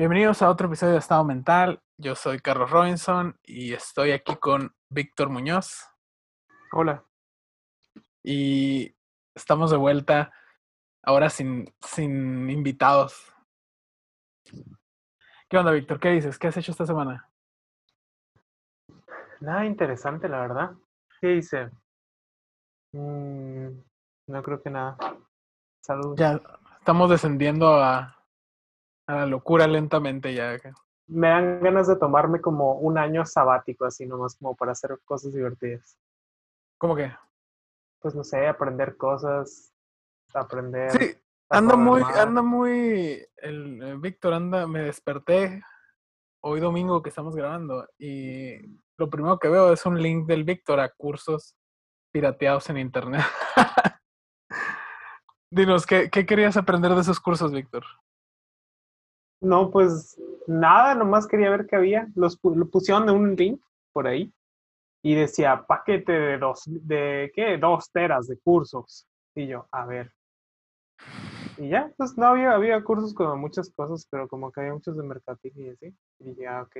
Bienvenidos a otro episodio de Estado Mental. Yo soy Carlos Robinson y estoy aquí con Víctor Muñoz. Hola. Y estamos de vuelta ahora sin, sin invitados. ¿Qué onda, Víctor? ¿Qué dices? ¿Qué has hecho esta semana? Nada interesante, la verdad. ¿Qué hice? Mm, no creo que nada. Saludos. Ya estamos descendiendo a, a la locura lentamente ya. Me dan ganas de tomarme como un año sabático, así nomás como para hacer cosas divertidas. ¿Cómo que? Pues no sé, aprender cosas, aprender. Sí, anda muy, anda muy, el, el Víctor anda, me desperté hoy domingo que estamos grabando y lo primero que veo es un link del Víctor a cursos pirateados en internet. Dinos, ¿qué, ¿qué querías aprender de esos cursos, Víctor? No, pues nada, nomás quería ver qué había. Los lo pusieron en un link por ahí y decía paquete de dos, de qué, dos teras de cursos. Y yo, a ver. Y ya, pues no había, había cursos como muchas cosas, pero como que había muchos de mercadillo y así. Y dije, ah, ok.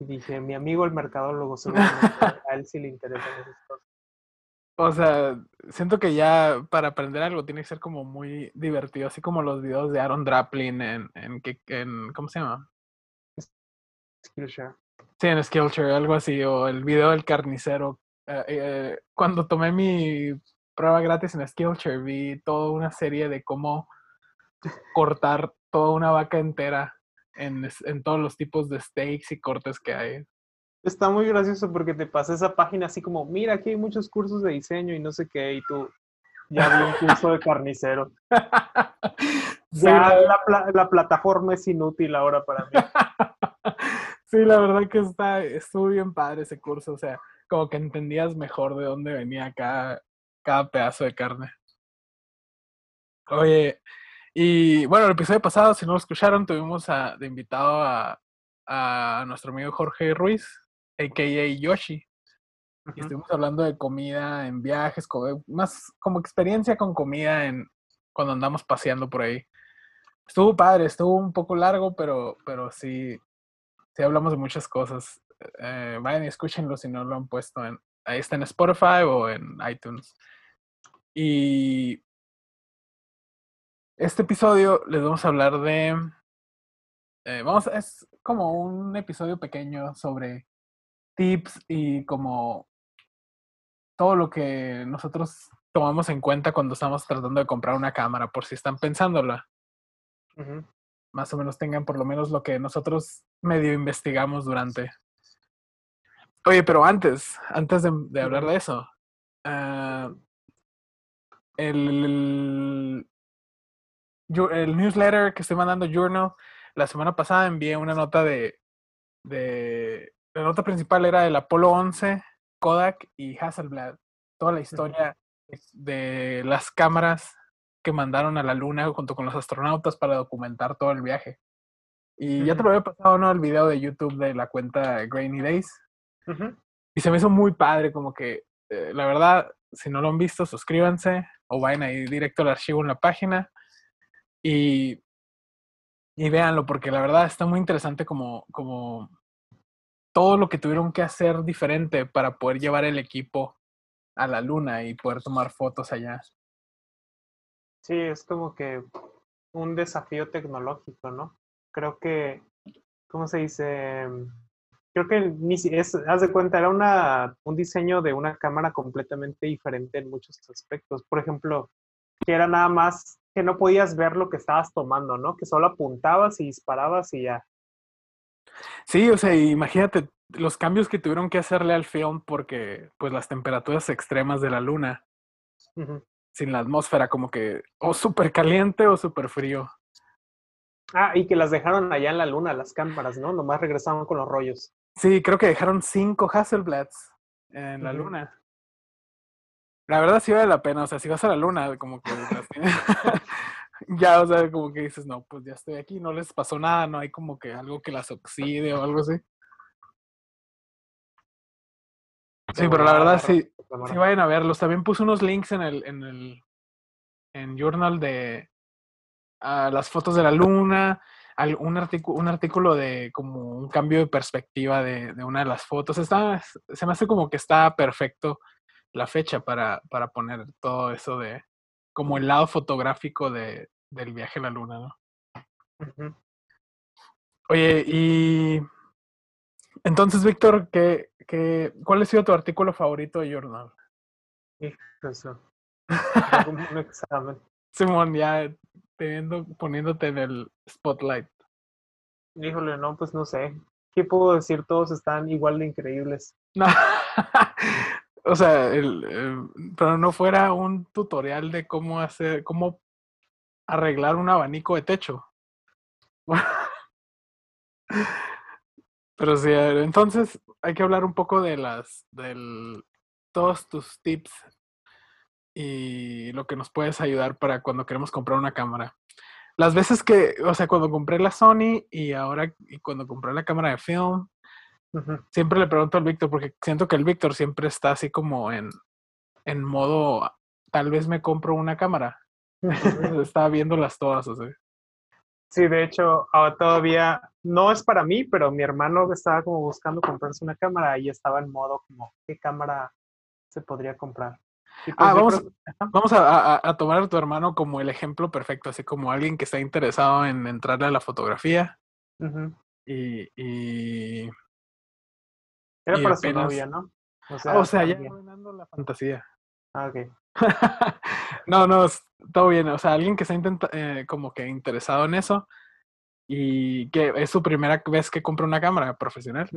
Y dije, mi amigo el mercadólogo, seguramente a él sí le interesan esas cosas. O sea, siento que ya para aprender algo tiene que ser como muy divertido, así como los videos de Aaron Draplin en, en, en ¿cómo se llama? Skillshare. Sí, en Skillshare, algo así, o el video del carnicero. Eh, eh, cuando tomé mi prueba gratis en Skillshare, vi toda una serie de cómo cortar toda una vaca entera en, en todos los tipos de steaks y cortes que hay. Está muy gracioso porque te pasa esa página así como, mira, aquí hay muchos cursos de diseño y no sé qué, y tú ya vi un curso de carnicero. ya la, la, plataforma es inútil ahora para mí. sí, la verdad que está, estuvo bien padre ese curso, o sea, como que entendías mejor de dónde venía cada, cada pedazo de carne. Oye, y bueno, el episodio pasado, si no lo escucharon, tuvimos a, de invitado a, a nuestro amigo Jorge Ruiz, a.k.a. Yoshi. Y estuvimos hablando de comida en viajes, más como experiencia con comida en cuando andamos paseando por ahí. Estuvo padre, estuvo un poco largo, pero, pero sí, sí hablamos de muchas cosas. Eh, vayan y escúchenlo si no lo han puesto en, ahí está en Spotify o en iTunes. Y este episodio les vamos a hablar de, eh, vamos, es como un episodio pequeño sobre tips y como todo lo que nosotros tomamos en cuenta cuando estamos tratando de comprar una cámara, por si están pensándola. Más o menos tengan por lo menos lo que nosotros medio investigamos durante. Oye, pero antes, antes de, de hablar de eso, uh, el, el, el, newsletter que estoy mandando Journal, la semana pasada envié una nota de, de la nota principal era el Apolo 11, Kodak y Hasselblad. Toda la historia de las cámaras que mandaron a la luna junto con los astronautas para documentar todo el viaje. Y ya te lo había pasado, ¿no? El video de YouTube de la cuenta Grainy Days. Y se me hizo muy padre, como que, eh, la verdad, si no lo han visto, suscríbanse o vayan ahí directo al archivo en la página y, y véanlo, porque la verdad está muy interesante como, como todo lo que tuvieron que hacer diferente para poder llevar el equipo a la luna y poder tomar fotos allá. Sí, es como que un desafío tecnológico, ¿no? Creo que, ¿cómo se dice? Creo que ni es, haz de cuenta, era una, un diseño de una cámara completamente diferente en muchos aspectos. Por ejemplo, que era nada más que no podías ver lo que estabas tomando, ¿no? Que solo apuntabas y disparabas y ya. Sí, o sea, imagínate los cambios que tuvieron que hacerle al film porque, pues, las temperaturas extremas de la luna, sin la atmósfera, como que o súper caliente o súper frío. Ah, y que las dejaron allá en la luna, las cámaras, ¿no? Nomás regresaban con los rollos. Sí, creo que dejaron cinco Hasselblads en la luna. La verdad sí vale la pena, o sea, si vas a la luna, como que las tienes, ya, o sea, como que dices, no, pues ya estoy aquí, no les pasó nada, no hay como que algo que las oxide o algo así. Sí, pero la verdad sí, sí vayan a verlos. También puse unos links en el, en el, en Journal de las fotos de la luna, un, artículo, un artículo de como un cambio de perspectiva de, de, una de las fotos. Está, se me hace como que está perfecto la fecha para, para poner todo eso de como el lado fotográfico de, del viaje a la luna, ¿no? Oye, y entonces, Víctor, ¿qué, qué, ¿cuál ha sido tu artículo favorito de Journal? Eso. un examen. Simón, ya teniendo, poniéndote en el spotlight. Híjole, no, pues no sé. ¿Qué puedo decir? Todos están igual de increíbles. o sea, el, pero no fuera un tutorial de cómo hacer, cómo arreglar un abanico de techo. pero sí, entonces hay que hablar un poco de las, del, todos tus tips y lo que nos puedes ayudar para cuando queremos comprar una cámara. Las veces que, o sea, cuando compré la Sony y ahora y cuando compré la cámara de film, siempre le pregunto al Víctor, porque siento que el Víctor siempre está así como en, en modo, tal vez me compro una cámara. está viéndolas todas, así. Sí, de hecho, todavía no es para mí, pero mi hermano estaba como buscando comprarse una cámara y estaba en modo como, ¿qué cámara se podría comprar? Pues ah, vamos, vamos a, tomar a tu hermano como el ejemplo perfecto, así como alguien que está interesado en entrarle a la fotografía. y, y, Era para su novia, ¿no? O sea, o sea ya arruinando la fantasía. Ah, ok. no, no, todo bien. O sea, alguien que está eh, como que interesado en eso y que es su primera vez que compra una cámara profesional.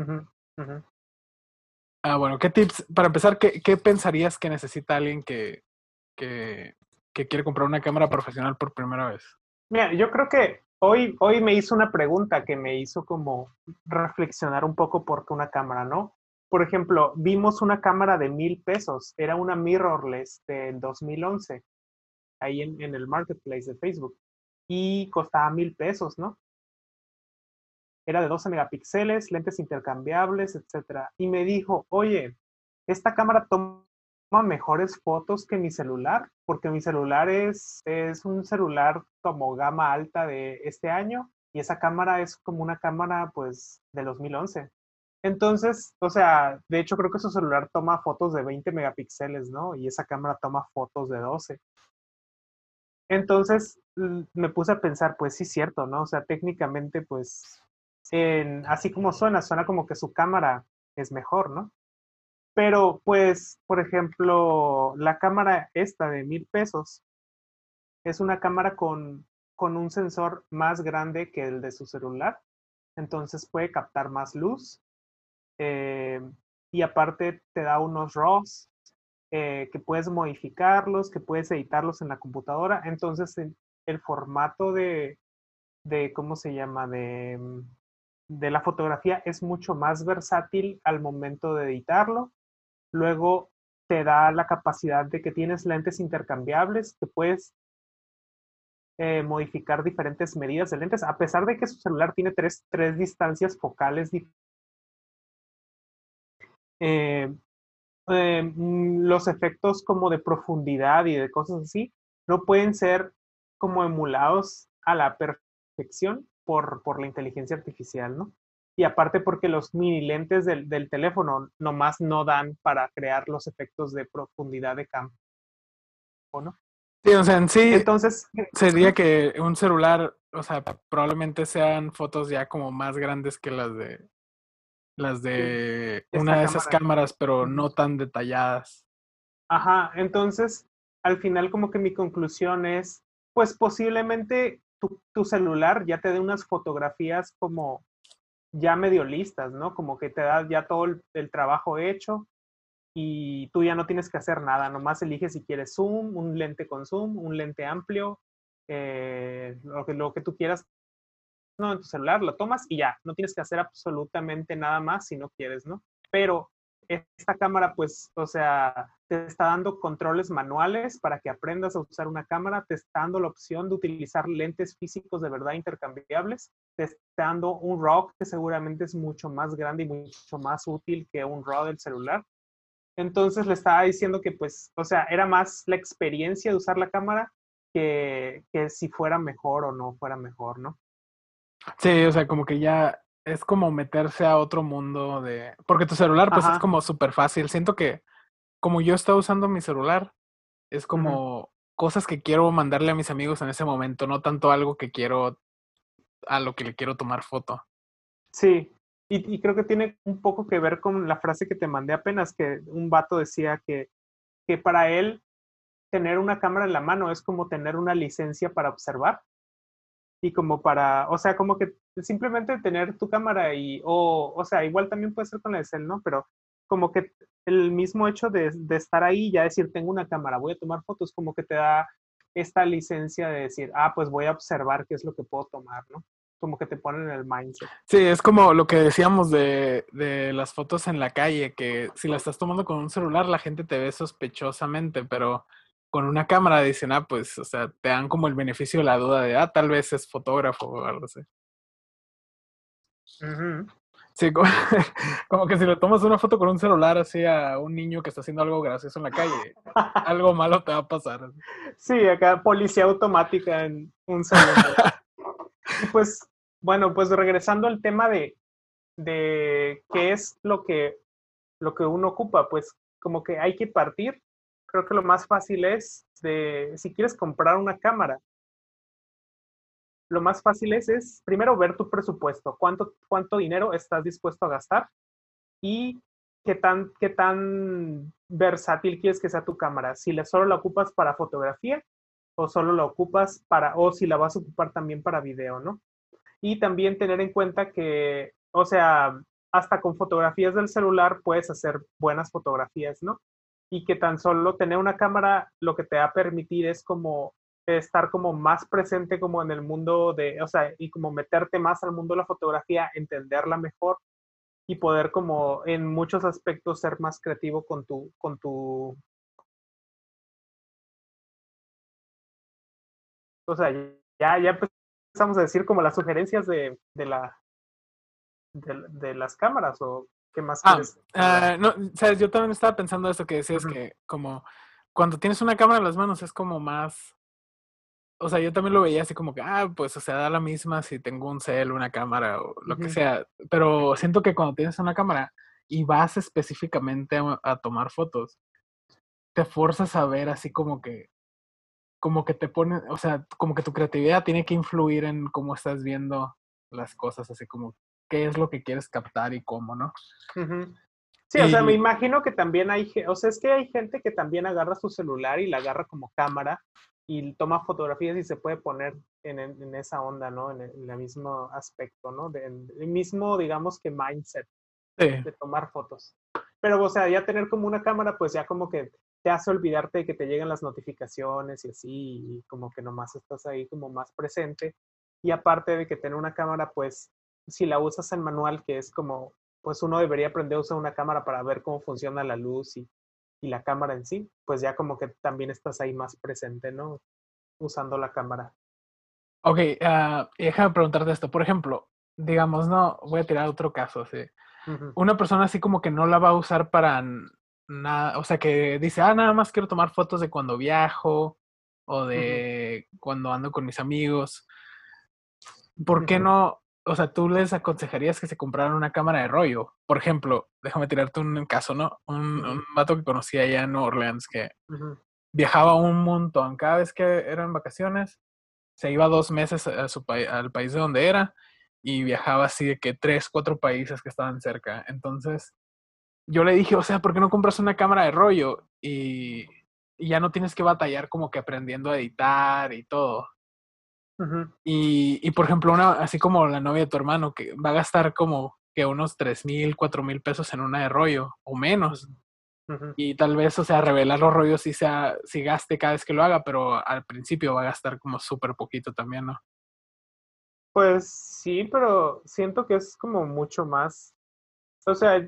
Ah, bueno, ¿qué tips? Para empezar, ¿qué, qué pensarías que necesita alguien que, que, que, quiere comprar una cámara profesional por primera vez? Mira, yo creo que hoy, hoy me hizo una pregunta que me hizo como reflexionar un poco por qué una cámara, ¿no? Por ejemplo, vimos una cámara de mil pesos, era una mirrorless del 2011, ahí en, en el marketplace de Facebook, y costaba mil pesos, ¿no? Era de 12 megapíxeles, lentes intercambiables, etc. Y me dijo, oye, esta cámara toma mejores fotos que mi celular, porque mi celular es, es un celular como gama alta de este año y esa cámara es como una cámara pues de 2011. Entonces, o sea, de hecho creo que su celular toma fotos de 20 megapíxeles, ¿no? Y esa cámara toma fotos de 12. Entonces me puse a pensar, pues sí, cierto, ¿no? O sea, técnicamente, pues así como suena, suena como que su cámara es mejor, ¿no? Pero pues, por ejemplo, la cámara esta de mil pesos es una cámara con, con un sensor más grande que el de su celular, entonces puede captar más luz eh, y aparte te da unos RAWs eh, que puedes modificarlos, que puedes editarlos en la computadora, entonces el formato de, de, ¿cómo se llama? De, de la fotografía es mucho más versátil al momento de editarlo. Luego te da la capacidad de que tienes lentes intercambiables, que puedes eh, modificar diferentes medidas de lentes, a pesar de que su celular tiene tres, tres distancias focales eh, eh, mm, los efectos como de profundidad y de cosas así no pueden ser como emulados a la perfección por, por la inteligencia artificial, ¿no? Y aparte porque los mini lentes del, del teléfono nomás no dan para crear los efectos de profundidad de campo, ¿no? Sí, o sea, en sí Entonces, sería que un celular, o sea, probablemente sean fotos ya como más grandes que las de las de una de esas cámaras, pero no tan detalladas. Ajá, entonces al final como que mi conclusión es, pues posiblemente tu, celular ya te dé unas fotografías como ya medio listas, ¿no? Como que te da ya todo el, trabajo hecho y tú ya no tienes que hacer nada, nomás eliges si quieres zoom, un lente con zoom, un lente amplio, eh, lo, que, lo que tú quieras. No, en tu celular lo tomas y ya, no tienes que hacer absolutamente nada más si no quieres, ¿no? Pero esta cámara, pues, o sea, te está dando controles manuales para que aprendas a usar una cámara, te está dando la opción de utilizar lentes físicos de verdad intercambiables, te está dando un RAW que seguramente es mucho más grande y mucho más útil que un RAW del celular. Entonces le estaba diciendo que pues, o sea, era más la experiencia de usar la cámara que, que si fuera mejor o no fuera mejor, ¿no? Sí, o sea, como que ya es como meterse a otro mundo de... Porque tu celular pues es como súper fácil. Siento que como yo estaba usando mi celular, es como cosas que quiero mandarle a mis amigos en ese momento, no tanto algo que quiero, a lo que le quiero tomar foto. Sí, y, creo que tiene un poco que ver con la frase que te mandé apenas, que un vato decía que, que para él tener una cámara en la mano es como tener una licencia para observar y como para, o sea, como que simplemente tener tu cámara y, o, o sea, igual también puede ser con la de cel, ¿no? Pero como que el mismo hecho de, estar ahí, y ya decir, tengo una cámara, voy a tomar fotos, como que te da esta licencia de decir, ah, pues voy a observar qué es lo que puedo tomar, ¿no? Como que te ponen en el mindset. Sí, es como lo que decíamos de, de las fotos en la calle, que si la estás tomando con un celular, la gente te ve sospechosamente, pero con una cámara dicen, ah, pues, o sea, te dan como el beneficio de la duda de, ah, tal vez es fotógrafo o algo así. Sí, como, que si le tomas una foto con un celular así a un niño que está haciendo algo gracioso en la calle, algo malo te va a pasar. Sí, acá policía automática en un segundo. pues, bueno, pues regresando al tema de, de qué es lo que, lo que uno ocupa, pues como que hay que partir. Creo que lo más fácil es de, si quieres comprar una cámara, lo más fácil es, es primero ver tu presupuesto, cuánto, cuánto dinero estás dispuesto a gastar y qué tan, qué tan versátil quieres que sea tu cámara. Si la, solo la ocupas para fotografía o solo la ocupas para, o si la vas a ocupar también para video, ¿no? Y también tener en cuenta que, o sea, hasta con fotografías del celular puedes hacer buenas fotografías, ¿no? Y que tan solo tener una cámara lo que te va a permitir es como estar como más presente como en el mundo de, o sea, y como meterte más al mundo de la fotografía, entenderla mejor y poder como en muchos aspectos ser más creativo con tu, con tu, o sea, ya, ya empezamos a decir como las sugerencias de, de la, de, las cámaras o qué más ah, ah, no, sabes, yo también estaba pensando eso que decías que como cuando tienes una cámara en las manos es como más o sea, yo también lo veía así como que, ah, pues, o sea, da la misma si tengo un cel, una cámara o lo que sea. Pero siento que cuando tienes una cámara y vas específicamente a, tomar fotos, te fuerzas a ver así como que, como que te pone, o sea, como que tu creatividad tiene que influir en cómo estás viendo las cosas, así como qué es lo que quieres captar y cómo, ¿no? Sí, o sea, me imagino que también hay, o sea, es que hay gente que también agarra su celular y la agarra como cámara y toma fotografías y se puede poner en, en esa onda, ¿no? En el, mismo aspecto, ¿no? De, el mismo, digamos que mindset de tomar fotos. Pero, o sea, ya tener como una cámara, pues ya como que te hace olvidarte de que te lleguen las notificaciones y así, y como que nomás estás ahí como más presente. Y aparte de que tener una cámara, pues si la usas en manual, que es como, pues uno debería aprender a usar una cámara para ver cómo funciona la luz y y la cámara en sí, pues ya como que también estás ahí más presente, ¿no? Usando la cámara. Ok, uh, déjame preguntarte esto. Por ejemplo, digamos, no, voy a tirar otro caso, sí. Una persona así como que no la va a usar para nada, o sea, que dice, ah, nada más quiero tomar fotos de cuando viajo o de cuando ando con mis amigos. ¿Por qué no? O sea, tú les aconsejarías que se compraran una cámara de rollo. Por ejemplo, déjame tirarte un caso, ¿no? Un, un vato que conocí allá en New Orleans que viajaba un montón. Cada vez que eran vacaciones, se iba dos meses a su al país de donde era y viajaba así de que tres, cuatro países que estaban cerca. Entonces, yo le dije, o sea, ¿por qué no compras una cámara de rollo? Y, y ya no tienes que batallar como que aprendiendo a editar y todo y, y, por ejemplo, una, así como la novia de tu hermano, que va a gastar como que unos tres mil, cuatro mil pesos en una de rollo o menos. Y tal vez, o sea, revelar los rollos sí, sea, sí gaste cada vez que lo haga, pero al principio va a gastar como súper poquito también, ¿no? Pues sí, pero siento que es como mucho más. O sea,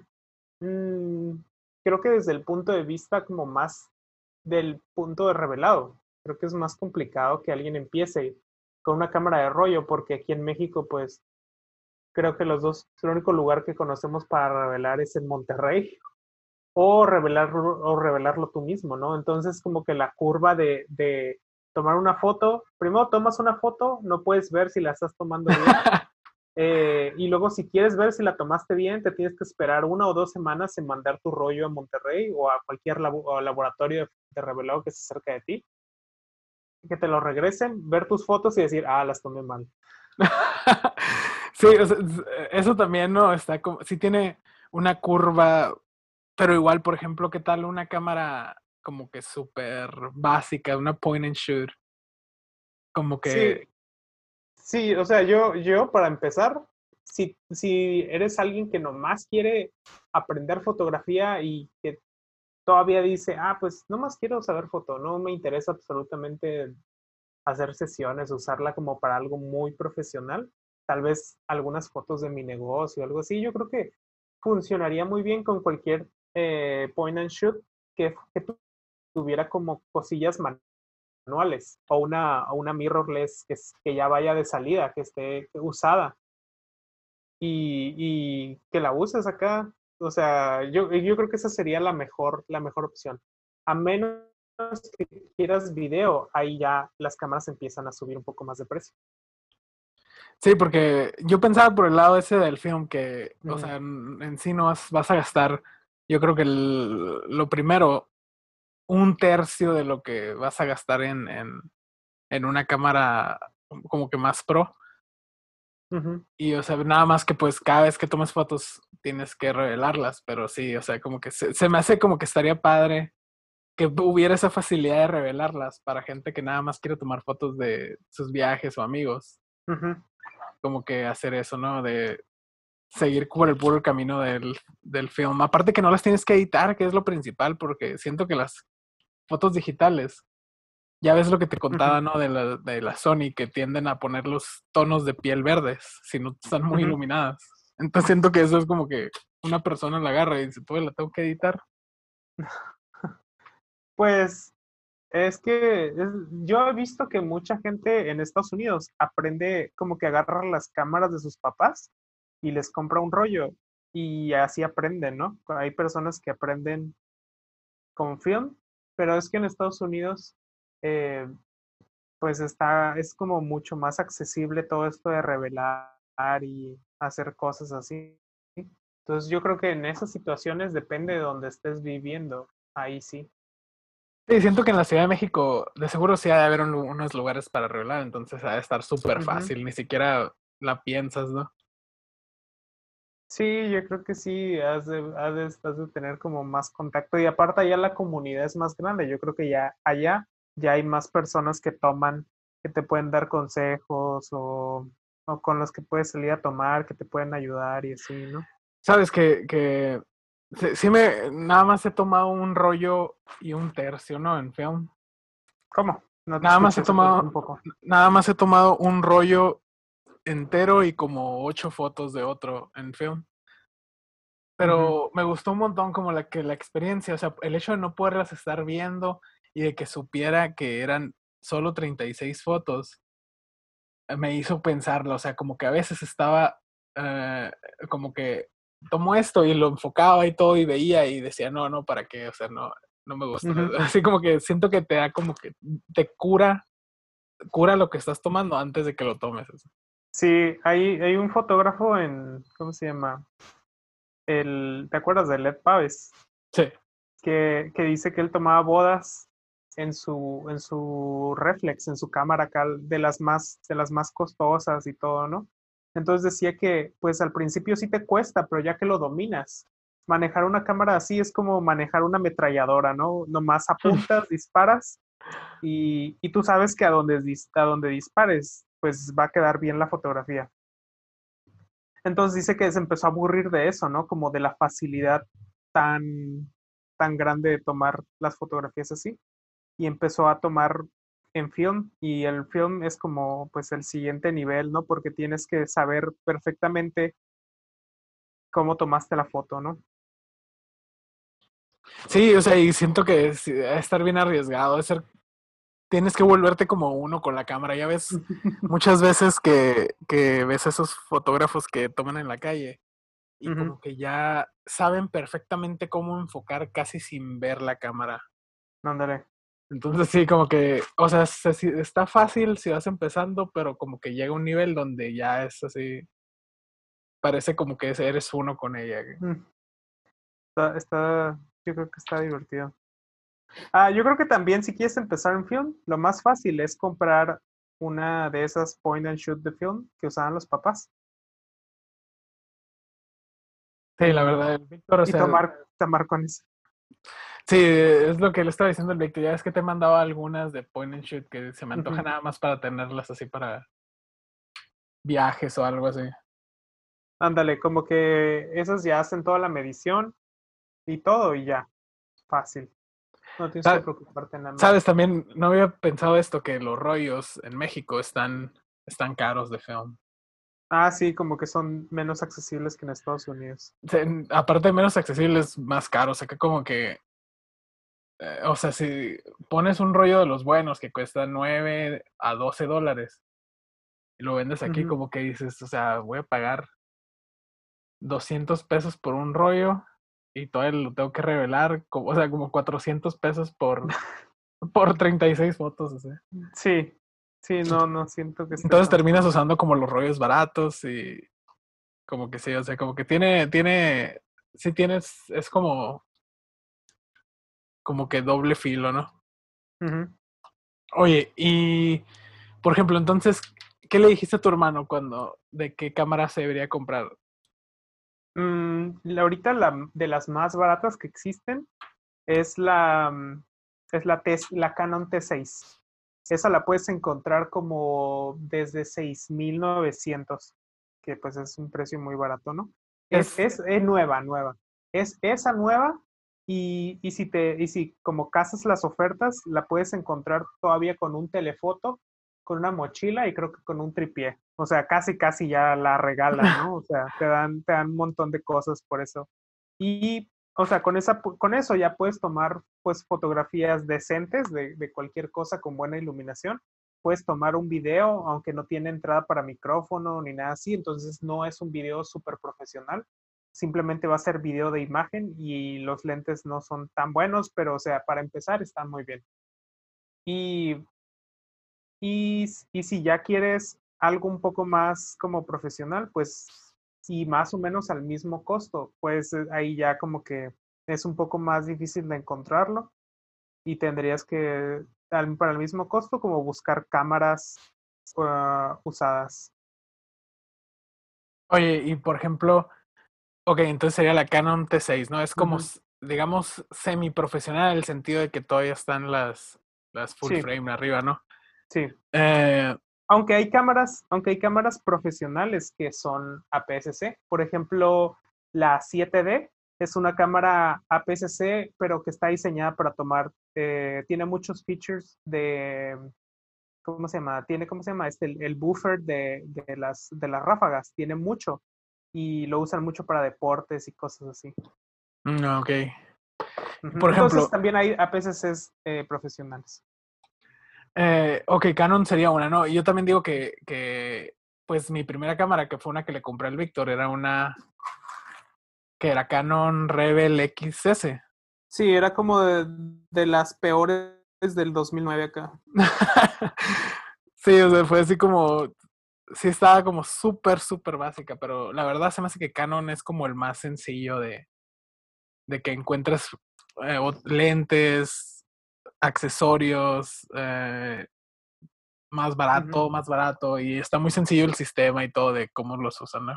mm, creo que desde el punto de vista como más del punto de revelado. Creo que es más complicado que alguien empiece con una cámara de rollo, porque aquí en México, pues, creo que los dos, el único lugar que conocemos para revelar es en Monterrey, o revelarlo, o revelarlo tú mismo, ¿no? Entonces, como que la curva de, de tomar una foto, primero tomas una foto, no puedes ver si la estás tomando bien. Eh, y luego, si quieres ver si la tomaste bien, te tienes que esperar una o dos semanas en mandar tu rollo a Monterrey o a cualquier laboratorio de revelado que esté cerca de ti que te lo regresen, ver tus fotos y decir, ah, las tomé mal. sí, eso también no está como, sí tiene una curva, pero igual, por ejemplo, ¿qué tal una cámara como que súper básica, una point and shoot? Como que... Sí, sí o sea, yo, yo para empezar, si, si eres alguien que nomás quiere aprender fotografía y que todavía dice, ah, pues nomás quiero saber foto, no me interesa absolutamente hacer sesiones, usarla como para algo muy profesional, tal vez algunas fotos de mi negocio, algo así, yo creo que funcionaría muy bien con cualquier eh, point and shoot que, tuviera como cosillas manuales o una, o una mirrorless que, que ya vaya de salida, que esté usada. Y, y que la uses acá o sea, yo, yo creo que esa sería la mejor, la mejor opción. A menos que quieras video, ahí ya las cámaras empiezan a subir un poco más de precio. Sí, porque yo pensaba por el lado ese del film que, o sea, en, sí no vas, vas, a gastar, yo creo que lo primero, un tercio de lo que vas a gastar en, en, en una cámara como que más pro. Y, o sea, nada más que pues cada vez que tomes fotos tienes que revelarlas, pero sí, o sea, como que se, me hace como que estaría padre que hubiera esa facilidad de revelarlas para gente que nada más quiere tomar fotos de sus viajes o amigos. Como que hacer eso, ¿no? De seguir por el puro camino del, del film. Aparte que no las tienes que editar, que es lo principal, porque siento que las fotos digitales ya ves lo que te contaba, ¿no? De la, de la Sony, que tienden a poner los tonos de piel verdes, si no están muy iluminadas. Entonces siento que eso es como que una persona la agarra y dice, pues la tengo que editar. Pues es que yo he visto que mucha gente en Estados Unidos aprende como que agarra las cámaras de sus papás y les compra un rollo y así aprenden, ¿no? Hay personas que aprenden con film, pero es que en Estados Unidos eh, pues está, es como mucho más accesible todo esto de revelar y hacer cosas así. Entonces yo creo que en esas situaciones depende de donde estés viviendo, ahí sí. Sí, siento que en la Ciudad de México de seguro sí ha de haber unos lugares para revelar, entonces ha de estar súper fácil, ni siquiera la piensas, ¿no? Sí, yo creo que sí, has de, has de, has de tener como más contacto y aparte allá la comunidad es más grande, yo creo que ya allá ya hay más personas que toman, que te pueden dar consejos o, o con los que puedes salir a tomar, que te pueden ayudar y así, ¿no? Sabes que, que sí me, nada más he tomado un rollo y un tercio, ¿no? En film. ¿Cómo? nada más he tomado, un poco. nada más he tomado un rollo entero y como ocho fotos de otro en film. Pero me gustó un montón como la que la experiencia, o sea, el hecho de no poderlas estar viendo y de que supiera que eran solo 36 fotos, eh, me hizo pensarlo, o sea, como que a veces estaba eh, como que tomo esto y lo enfocaba y todo y veía y decía, no, no, ¿para qué? O sea, no, no me gusta. Así como que siento que te da como que te cura, cura lo que estás tomando antes de que lo tomes. Sí, hay, hay un fotógrafo en, ¿cómo se llama? El, ¿Te acuerdas de Led Paves? Sí. Que, que dice que él tomaba bodas en su, en su reflex, en su cámara acá, de las más, de las más costosas y todo, ¿no? Entonces decía que, pues al principio sí te cuesta, pero ya que lo dominas, manejar una cámara así es como manejar una ametralladora, ¿no? Nomás apuntas, disparas y, y tú sabes que a donde, a donde dispares, pues va a quedar bien la fotografía. Entonces dice que se empezó a aburrir de eso, ¿no? Como de la facilidad tan, tan grande de tomar las fotografías así y empezó a tomar en film y el film es como pues el siguiente nivel, ¿no? Porque tienes que saber perfectamente cómo tomaste la foto, ¿no? Sí, o sea, y siento que es, estar bien arriesgado, es ser, tienes que volverte como uno con la cámara. Ya ves muchas veces que, que ves esos fotógrafos que toman en la calle y como que ya saben perfectamente cómo enfocar casi sin ver la cámara. Ándale. Entonces sí, como que, o sea, está fácil si vas empezando, pero como que llega un nivel donde ya es así, parece como que eres uno con ella. Mm. Está, está, yo creo que está divertido. Ah, yo creo que también si quieres empezar en film, lo más fácil es comprar una de esas point and shoot de film que usaban los papás. Sí, la verdad, Víctor, y tomar, tomar con eso. Sí, es lo que le estaba diciendo el Víctor. Ya es que te he mandado algunas de point and shoot que se me antoja nada más para tenerlas así para viajes o algo así. Ándale, como que esas ya hacen toda la medición y todo y ya. Fácil. No tienes que preocuparte nada más. Sabes, también no había pensado esto, que los rollos en México están, están caros de film. Ah, sí, como que son menos accesibles que en Estados Unidos. aparte de menos accesibles, más caros. O sea, que como que eh, o sea, si pones un rollo de los buenos que cuesta 9 a 12 dólares y lo vendes aquí, como que dices, o sea, voy a pagar 200 pesos por un rollo y todavía lo tengo que revelar, o sea, como 400 pesos por, por 36 fotos. O sea. Sí, sí, no, no siento que... Entonces terminas usando como los rollos baratos y como que sí, o sea, como que tiene, tiene, sí tienes, es como como que doble filo, ¿no? Oye, y por ejemplo, entonces, ¿qué le dijiste a tu hermano cuando, de qué cámara se debería comprar? Mm, ahorita la, de las más baratas que existen es la, mm, es la, la Canon T6. Esa la puedes encontrar como desde 6,900, que pues es un precio muy barato, ¿no? Es, es, es nueva, nueva. Es esa nueva y, y, si te, y si como casas las ofertas, la puedes encontrar todavía con un telefoto, con una mochila y creo que con un tripié. O sea, casi, casi ya la regalan, ¿no? O sea, te dan, te dan un montón de cosas por eso. Y, o sea, con, esa, con eso ya puedes tomar, pues, fotografías decentes de, de cualquier cosa con buena iluminación. Puedes tomar un video, aunque no tiene entrada para micrófono ni nada así, entonces no es un video súper profesional, simplemente va a ser video de imagen y los lentes no son tan buenos, pero o sea, para empezar están muy bien. Y, y, y si ya quieres algo un poco más como profesional, pues y más o menos al mismo costo, pues eh, ahí ya como que es un poco más difícil de encontrarlo y tendrías que, para el mismo costo, como buscar cámaras ah, usadas. Oye, y por ejemplo, Ok, entonces sería la Canon T6, ¿no? Es como, digamos, semi-profesional en el sentido de que todavía están las, las full frame arriba, ¿no? Sí. Eh, aunque hay cámaras, aunque hay cámaras profesionales que son APS-C, por ejemplo, la 7D es una cámara APS-C, pero que está diseñada para tomar, eh, tiene muchos features de, ¿cómo se llama? Tiene, ¿cómo se llama? Este, el, el buffer de, de, las, de las ráfagas, tiene mucho y lo usan mucho para deportes y cosas así. Mm, ok. Por ejemplo, Entonces también hay APS-C eh, profesionales. Eh, ok, Canon sería una, ¿no? Yo también digo que, que, pues mi primera cámara, que fue una que le compré al Víctor, era una que era Canon Rebel XS. Sí, era como de, de las peores del 2009 acá. sí, o sea, fue así como sí estaba como súper, súper básica, pero la verdad se me hace que Canon es como el más sencillo de, de que encuentres eh, lentes, accesorios, eh, más barato, más barato, y está muy sencillo el sistema y todo de cómo los usan, ¿no?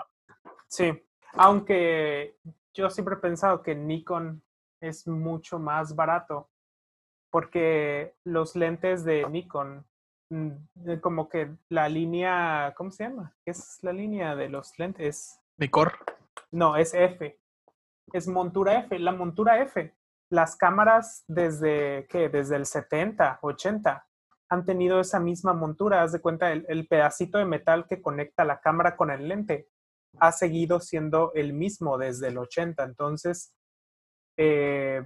Sí, aunque yo siempre he pensado que Nikon es mucho más barato, porque los lentes de Nikon como que la línea, ¿cómo se llama? ¿Qué es la línea de los lentes? Nicor. No, es F. Es montura F. La montura F. Las cámaras desde, ¿qué? Desde el 70, 80 han tenido esa misma montura. Haz de cuenta, el, el pedacito de metal que conecta la cámara con el lente ha seguido siendo el mismo desde el 80. Entonces, eh,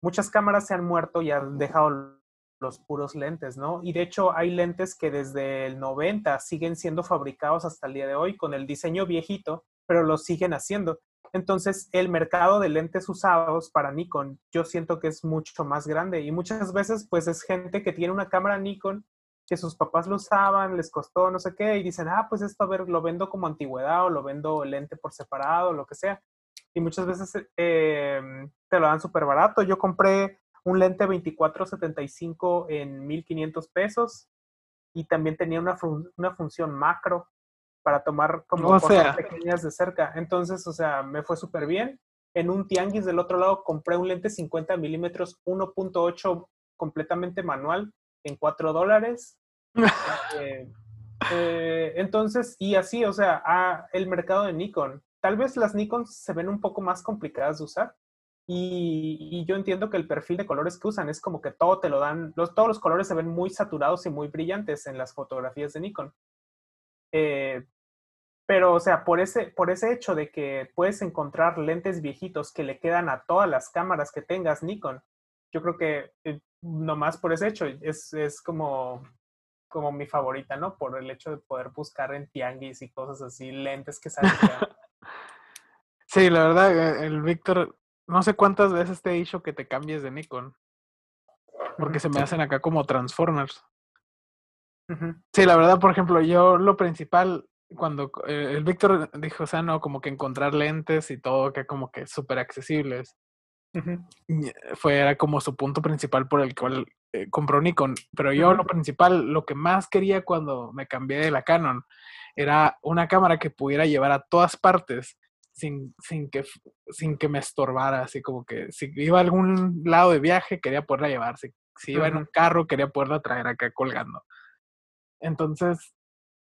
muchas cámaras se han muerto y han dejado los puros lentes, ¿no? Y de hecho hay lentes que desde el 90 siguen siendo fabricados hasta el día de hoy con el diseño viejito, pero los siguen haciendo. Entonces, el mercado de lentes usados para Nikon, yo siento que es mucho más grande y muchas veces, pues es gente que tiene una cámara Nikon que sus papás lo usaban, les costó no sé qué, y dicen, ah, pues esto, a ver, lo vendo como antigüedad o lo vendo lente por separado, lo que sea. Y muchas veces eh, te lo dan súper barato. Yo compré un lente 24-75 en 1500 pesos y también tenía una, una función macro para tomar como cosas pequeñas de cerca. Entonces, o sea, me fue súper bien. En un tianguis del otro lado compré un lente 50 milímetros 1.8 completamente manual en 4 dólares. Eh, eh, entonces, y así, o sea, el mercado de Nikon. Tal vez las Nikon se ven un poco más complicadas de usar. Y, yo entiendo que el perfil de colores que usan es como que todo te lo dan, todos los colores se ven muy saturados y muy brillantes en las fotografías de Nikon. Eh, pero, o sea, por ese, por ese hecho de que puedes encontrar lentes viejitos que le quedan a todas las cámaras que tengas Nikon, yo creo que eh, nomás por ese hecho es, es como, como mi favorita, ¿no? Por el hecho de poder buscar en tianguis y cosas así, lentes que salen. sí, la verdad, eh, el Víctor, no sé cuántas veces te he dicho que te cambies de Nikon. Porque se me hacen acá como Transformers. Sí, la verdad, por ejemplo, yo lo principal, cuando eh, el Víctor dijo, o sea, no, como que encontrar lentes y todo, que como que súper accesibles. Fue, era como su punto principal por el cual eh, compró Nikon. Pero yo lo principal, lo que más quería cuando me cambié de la Canon, era una cámara que pudiera llevar a todas partes sin, sin, que, sin que me estorbara, así como que si iba a algún lado de viaje, quería poderla llevar. Si, si iba en un carro, quería poderla traer acá colgando. Entonces,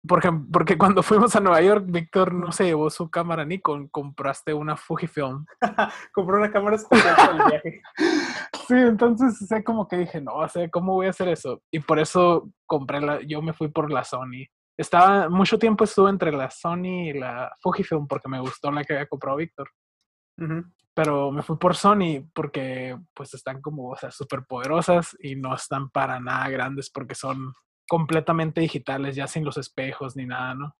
por ejemplo, porque cuando fuimos a Nueva York, Víctor no se llevó su cámara Nikon, compraste una Fujifilm. Compró una cámara especial para el viaje. sí, entonces como que dije, no, cómo voy a hacer eso. Y por eso compré la, yo me fui por la Sony. Estaba, mucho tiempo estuve entre la Sony y la Fujifilm porque me gustó la que había comprado Víctor. Pero me fui por Sony porque pues están como, o sea, súper poderosas y no están para nada grandes porque son completamente digitales, ya sin los espejos ni nada, ¿no?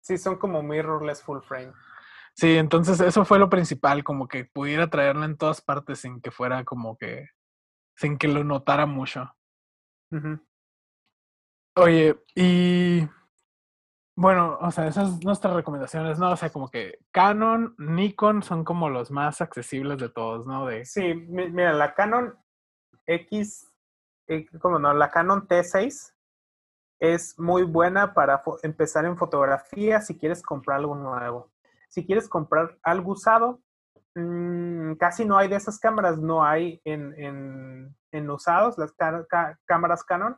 Sí, son como mirrorless full frame. Sí, entonces eso fue lo principal, como que pudiera traerla en todas partes sin que fuera como que, sin que lo notara mucho. Oye, y bueno, o sea, esas son nuestras recomendaciones, ¿no? O sea, como que Canon, Nikon son como los más accesibles de todos, ¿no? De... Sí, mira, la Canon X, eh, ¿cómo no? La Canon T6 es muy buena para empezar en fotografía si quieres comprar algo nuevo. Si quieres comprar algo usado, mm, casi no hay de esas cámaras, no hay en, en, usados, las cámaras Canon,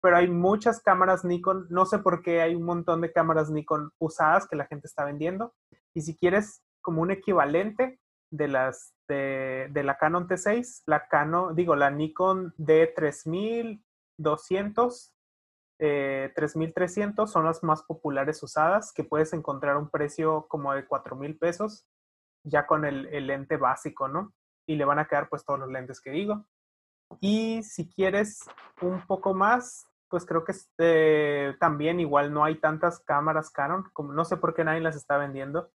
pero hay muchas cámaras Nikon. No sé por qué hay un montón de cámaras Nikon usadas que la gente está vendiendo. Y si quieres como un equivalente de las de, de la Canon T6, la Canon, digo, la Nikon D3200 eh, 3.300 son las más populares usadas, que puedes encontrar un precio como de 4.000 pesos, ya con el, lente básico, ¿no? Y le van a quedar pues todos los lentes que digo. Y si quieres un poco más, pues creo que este, también igual no hay tantas cámaras Canon, como no sé por qué nadie las está vendiendo,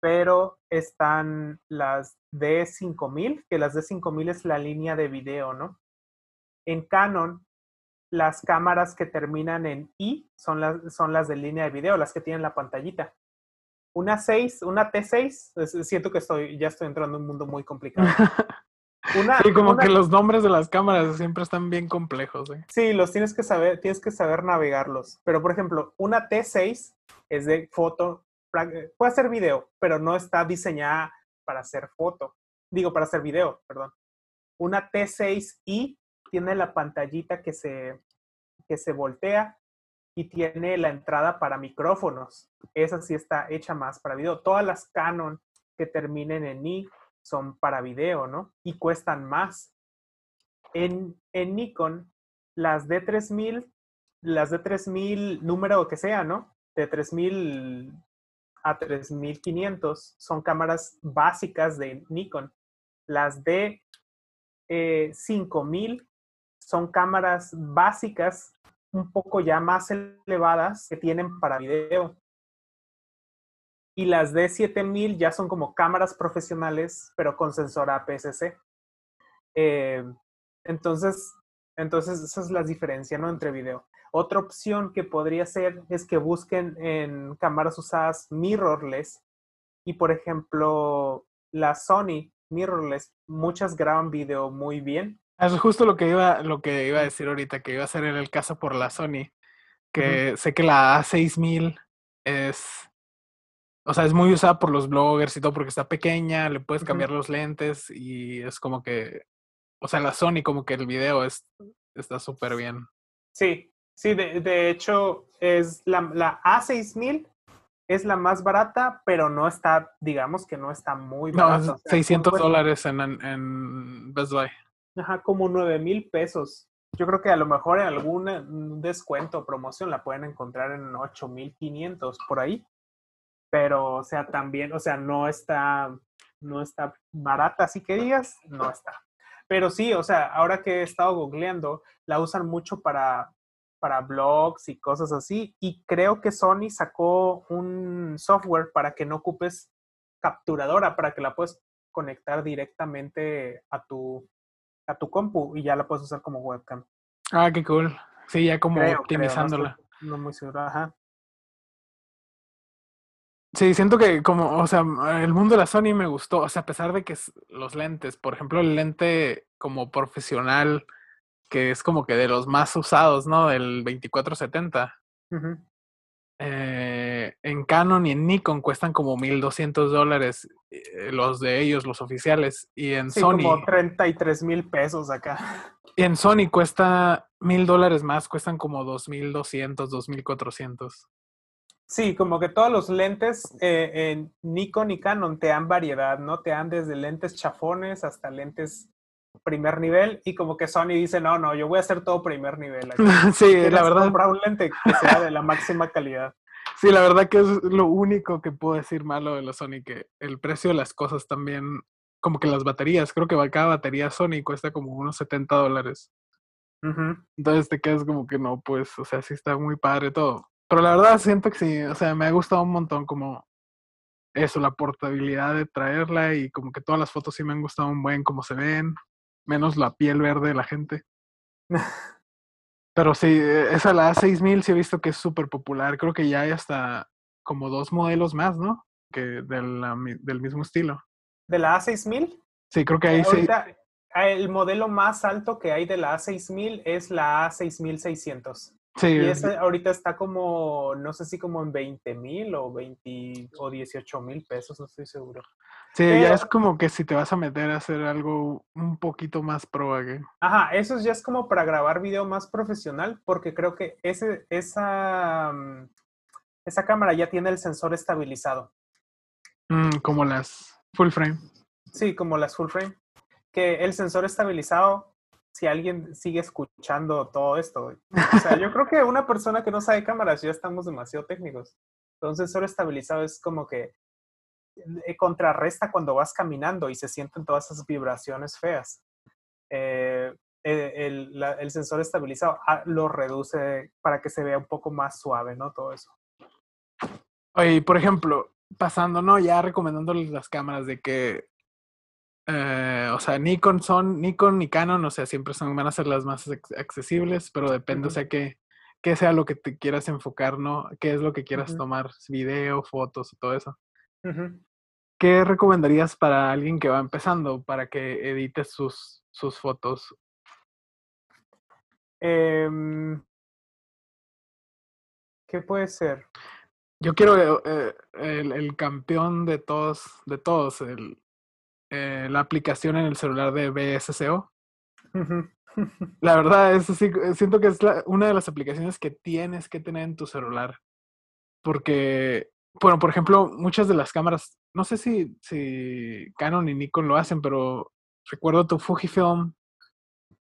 pero están las D5000, que las D5000 es la línea de video, ¿no? En Canon las cámaras que terminan en I son las, son las de línea de video, las que tienen la pantallita. Una 6, una T6, siento que estoy, ya estoy entrando en un mundo muy complicado. Una, sí, como que los nombres de las cámaras siempre están bien complejos. ¿eh? Sí, los tienes que saber, tienes que saber navegarlos. Pero, por ejemplo, una T6 es de foto, puede hacer video, pero no está diseñada para hacer foto. Digo, para hacer video, perdón. Una T6i tiene la pantallita que se, que se voltea y tiene la entrada para micrófonos. Esa sí está hecha más para video. Todas las Canon que terminen en I son para video, ¿no? Y cuestan más. En, en Nikon, las de 3000, las de 3000, número que sea, ¿no? De 3000 a 3500 son cámaras básicas de Nikon Las de eh, 5000 son cámaras básicas, un poco ya más elevadas que tienen para video. Y las de 7000 ya son como cámaras profesionales, pero con sensor APS-C. Eh, entonces, entonces, esa es la diferencia, ¿no? Entre video. Otra opción que podría ser es que busquen en cámaras usadas mirrorless y, por ejemplo, la Sony mirrorless, muchas graban video muy bien. Eso es justo lo que iba, lo que iba a decir ahorita, que iba a ser en el caso por la Sony, que sé que la A6000 es, o sea, es muy usada por los bloggers y todo porque está pequeña, le puedes cambiar los lentes y es como que, o sea, la Sony como que el video es, está súper bien. Sí, sí, de, de, hecho es la, la A6000 es la más barata, pero no está, digamos que no está muy barata. No, 600 dólares en, en Best Buy. Ajá, como 9 mil pesos. Yo creo que a lo mejor en algún descuento o promoción la pueden encontrar en 8,500 por ahí. Pero, o sea, también, o sea, no está, no está barata, así que digas, no está. Pero sí, o sea, ahora que he estado googleando, la usan mucho para, para blogs y cosas así. Y creo que Sony sacó un software para que no ocupes capturadora, para que la puedas conectar directamente a tu, a tu compu y ya la puedes usar como webcam. Ah, qué cool. Sí, ya como optimizándola. no, muy seguro, ajá. Sí, siento que como, o sea, el mundo de la Sony me gustó, o sea, a pesar de que los lentes, por ejemplo, el lente como profesional, que es como que de los más usados, ¿no? Del 2470. eh, en Canon y en Nikon cuestan como 1200 dólares eh, los de ellos, los oficiales. Y en sí, Sony. Como 33 mil pesos acá. Y en Sony cuesta mil dólares más, cuestan como 2200, 2400. Sí, como que todos los lentes eh, en Nikon y Canon te dan variedad, ¿no? Te dan desde lentes chafones hasta lentes primer nivel y como que Sony dice, no, no, yo voy a hacer todo primer nivel. Aquí. sí, la verdad. comprar un lente que sea de la máxima calidad. Sí, la verdad que es lo único que puedo decir malo de la Sony, que el precio de las cosas también, como que las baterías, creo que cada batería Sony cuesta como unos 70 dólares. Uh -huh. Entonces te quedas como que no, pues, o sea, sí está muy padre todo. Pero la verdad siento que sí, o sea, me ha gustado un montón como eso, la portabilidad de traerla y como que todas las fotos sí me han gustado un buen como se ven, menos la piel verde de la gente. Pero sí, esa la A6000 sí he visto que es súper popular. Creo que ya hay hasta como dos modelos más, ¿no? Que de la, del mismo estilo. ¿De la A6000? Sí, creo que ahí sí. El modelo más alto que hay de la A6000 es la A6600. Sí. Y ese ahorita está como, no sé si como en 20 mil o 20 o 18 mil pesos, no estoy seguro. Sí, Pero, ya es como que si te vas a meter a hacer algo un poquito más pro ¿eh? Ajá, eso ya es como para grabar video más profesional, porque creo que ese, esa, esa cámara ya tiene el sensor estabilizado. Mm, como las full frame. Sí, como las full frame. Que el sensor estabilizado si alguien sigue escuchando todo esto. O sea, yo creo que una persona que no sabe cámaras ya estamos demasiado técnicos. Entonces, solo estabilizado es como que eh, contrarresta cuando vas caminando y se sienten todas esas vibraciones feas. Eh, el, la, el, sensor estabilizado ah, lo reduce para que se vea un poco más suave, ¿no? Todo eso. Oye, por ejemplo, pasando, ¿no? Ya recomendándoles las cámaras de que eh, o sea, Nikon son, Nikon y Canon, o sea, siempre son, van a ser las más accesibles, pero depende, uh -huh. o sea, que, que sea lo que te quieras enfocar, ¿no? ¿Qué es lo que quieras uh -huh. tomar? Video, fotos, todo eso. Uh -huh. ¿Qué recomendarías para alguien que va empezando para que edite sus, sus fotos? Eh, ¿Qué puede ser? Yo quiero eh, el, el, campeón de todos, de todos, el, eh, la aplicación en el celular de BSCO. la verdad, es así, siento que es la, una de las aplicaciones que tienes que tener en tu celular. Porque, bueno, por ejemplo, muchas de las cámaras, no sé si, si Canon y Nikon lo hacen, pero recuerdo tu Fujifilm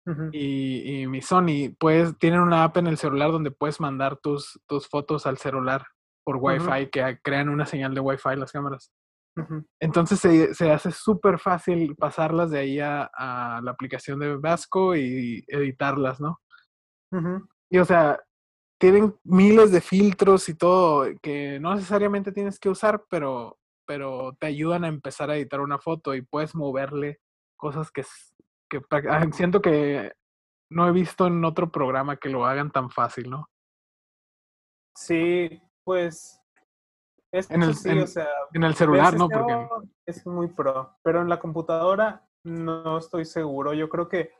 uh -huh. y, y, mi Sony, pues tienen una app en el celular donde puedes mandar tus, tus fotos al celular por Wi-Fi, uh -huh. que crean una señal de Wi-Fi las cámaras. Entonces se, se hace súper fácil pasarlas de ahí a, a la aplicación de Vasco y editarlas, ¿no? Y o sea, tienen miles de filtros y todo que no necesariamente tienes que usar, pero, pero te ayudan a empezar a editar una foto y puedes moverle cosas que, que ah, siento que no he visto en otro programa que lo hagan tan fácil, ¿no? Sí, pues En el, sí, en, o sea, en el celular, ¿no? Porque BSCO es muy pro, pero en la computadora no estoy seguro. Yo creo que